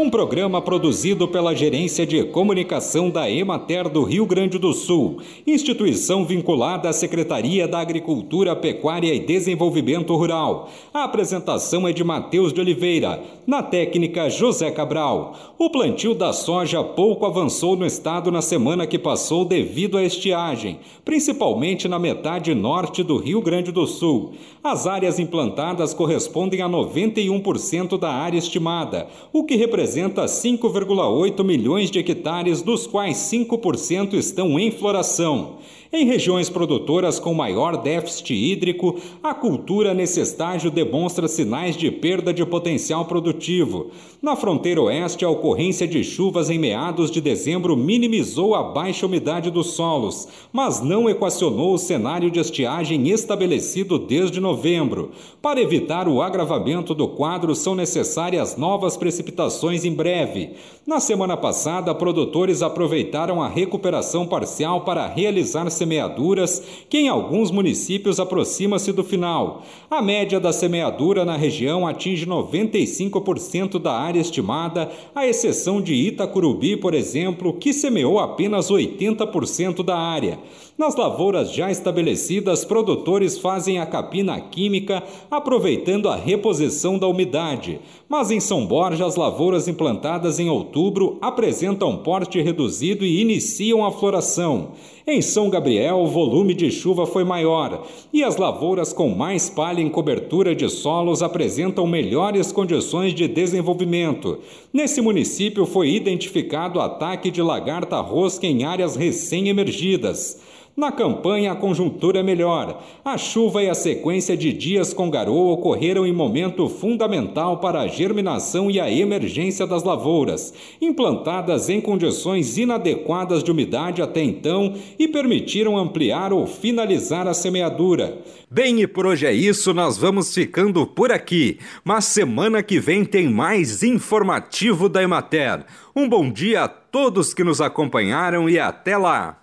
um programa produzido pela Gerência de Comunicação da Emater do Rio Grande do Sul, instituição vinculada à Secretaria da Agricultura, Pecuária e Desenvolvimento Rural. A apresentação é de Matheus de Oliveira, na técnica José Cabral. O plantio da soja pouco avançou no estado na semana que passou devido à estiagem, principalmente na metade norte do Rio Grande do Sul. As áreas implantadas correspondem a 91% da área estimada, o que representa representa 5,8 milhões de hectares, dos quais 5% estão em floração. Em regiões produtoras com maior déficit hídrico, a cultura nesse estágio demonstra sinais de perda de potencial produtivo. Na fronteira oeste, a ocorrência de chuvas em meados de dezembro minimizou a baixa umidade dos solos, mas não equacionou o cenário de estiagem estabelecido desde novembro. Para evitar o agravamento do quadro, são necessárias novas precipitações em breve. Na semana passada, produtores aproveitaram a recuperação parcial para realizar semeaduras, que em alguns municípios aproxima-se do final. A média da semeadura na região atinge 95% da área estimada, à exceção de Itacurubi, por exemplo, que semeou apenas 80% da área. Nas lavouras já estabelecidas, produtores fazem a capina química, aproveitando a reposição da umidade. Mas em São Borja, as lavouras implantadas em outubro apresentam porte reduzido e iniciam a floração. Em São Gabriel, o volume de chuva foi maior e as lavouras com mais palha em cobertura de solos apresentam melhores condições de desenvolvimento. Nesse município foi identificado ataque de lagarta rosca em áreas recém-emergidas. Na campanha, a conjuntura é melhor. A chuva e a sequência de dias com garoa ocorreram em momento fundamental para a germinação e a emergência das lavouras, implantadas em condições inadequadas de umidade até então e permitiram ampliar ou finalizar a semeadura. Bem, e por hoje é isso, nós vamos ficando por aqui. Mas semana que vem tem mais informativo da Emater. Um bom dia a todos que nos acompanharam e até lá!